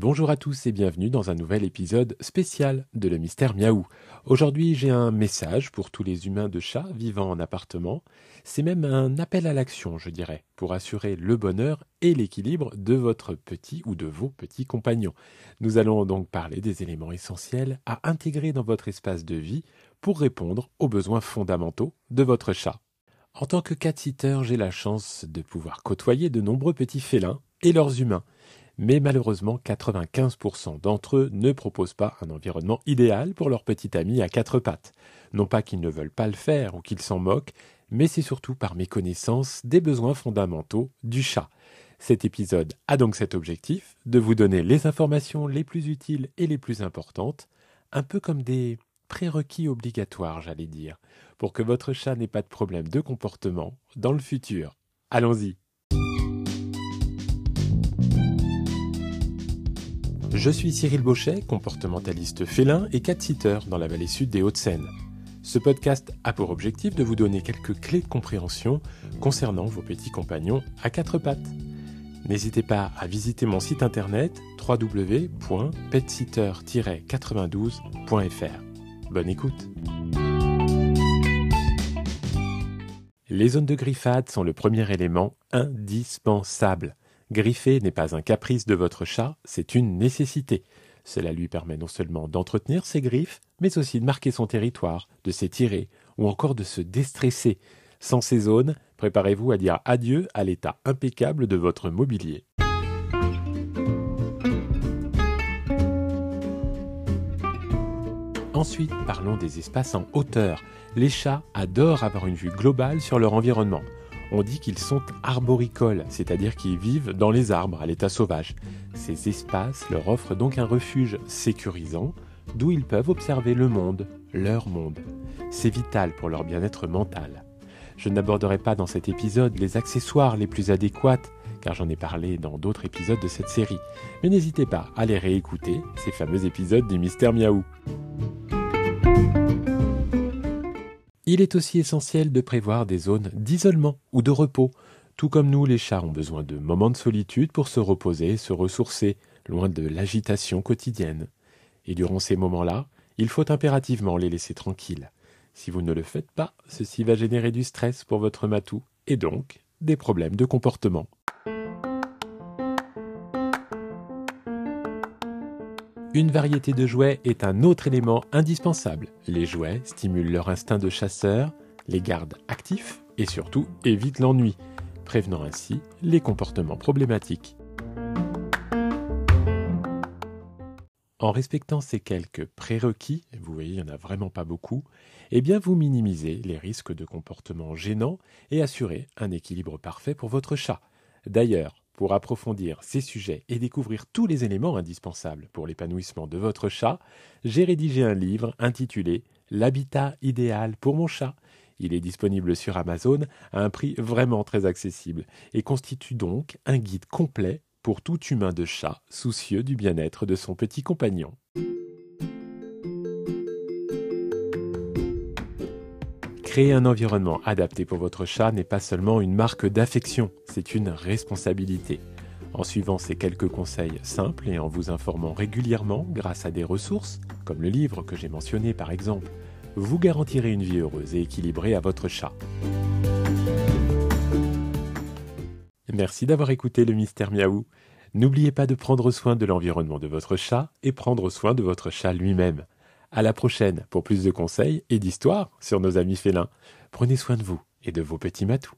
Bonjour à tous et bienvenue dans un nouvel épisode spécial de Le Mystère Miaou. Aujourd'hui j'ai un message pour tous les humains de chat vivant en appartement. C'est même un appel à l'action, je dirais, pour assurer le bonheur et l'équilibre de votre petit ou de vos petits compagnons. Nous allons donc parler des éléments essentiels à intégrer dans votre espace de vie pour répondre aux besoins fondamentaux de votre chat. En tant que cat-sitter, j'ai la chance de pouvoir côtoyer de nombreux petits félins et leurs humains mais malheureusement 95% d'entre eux ne proposent pas un environnement idéal pour leur petit ami à quatre pattes. Non pas qu'ils ne veulent pas le faire ou qu'ils s'en moquent, mais c'est surtout par méconnaissance des besoins fondamentaux du chat. Cet épisode a donc cet objectif de vous donner les informations les plus utiles et les plus importantes, un peu comme des prérequis obligatoires, j'allais dire, pour que votre chat n'ait pas de problème de comportement dans le futur. Allons-y Je suis Cyril Bauchet, comportementaliste félin et cat-sitter dans la vallée sud des Hauts-de-Seine. Ce podcast a pour objectif de vous donner quelques clés de compréhension concernant vos petits compagnons à quatre pattes. N'hésitez pas à visiter mon site internet www.petsitter-92.fr. Bonne écoute Les zones de griffade sont le premier élément indispensable Griffer n'est pas un caprice de votre chat, c'est une nécessité. Cela lui permet non seulement d'entretenir ses griffes, mais aussi de marquer son territoire, de s'étirer ou encore de se déstresser. Sans ces zones, préparez-vous à dire adieu à l'état impeccable de votre mobilier. Ensuite, parlons des espaces en hauteur. Les chats adorent avoir une vue globale sur leur environnement on dit qu'ils sont arboricoles, c'est-à-dire qu'ils vivent dans les arbres à l'état sauvage. Ces espaces leur offrent donc un refuge sécurisant, d'où ils peuvent observer le monde, leur monde. C'est vital pour leur bien-être mental. Je n'aborderai pas dans cet épisode les accessoires les plus adéquats, car j'en ai parlé dans d'autres épisodes de cette série, mais n'hésitez pas à les réécouter, ces fameux épisodes du Mystère Miaou. Il est aussi essentiel de prévoir des zones d'isolement ou de repos. Tout comme nous, les chats ont besoin de moments de solitude pour se reposer, se ressourcer, loin de l'agitation quotidienne. Et durant ces moments-là, il faut impérativement les laisser tranquilles. Si vous ne le faites pas, ceci va générer du stress pour votre matou et donc des problèmes de comportement. Une variété de jouets est un autre élément indispensable. Les jouets stimulent leur instinct de chasseur, les gardent actifs et surtout évitent l'ennui, prévenant ainsi les comportements problématiques. En respectant ces quelques prérequis, vous voyez, il n'y en a vraiment pas beaucoup, eh bien vous minimisez les risques de comportements gênants et assurez un équilibre parfait pour votre chat. D'ailleurs, pour approfondir ces sujets et découvrir tous les éléments indispensables pour l'épanouissement de votre chat, j'ai rédigé un livre intitulé L'habitat idéal pour mon chat. Il est disponible sur Amazon à un prix vraiment très accessible et constitue donc un guide complet pour tout humain de chat soucieux du bien-être de son petit compagnon. Créer un environnement adapté pour votre chat n'est pas seulement une marque d'affection, c'est une responsabilité. En suivant ces quelques conseils simples et en vous informant régulièrement grâce à des ressources, comme le livre que j'ai mentionné par exemple, vous garantirez une vie heureuse et équilibrée à votre chat. Merci d'avoir écouté le mystère miaou. N'oubliez pas de prendre soin de l'environnement de votre chat et prendre soin de votre chat lui-même. À la prochaine pour plus de conseils et d'histoires sur nos amis félins. Prenez soin de vous et de vos petits matous.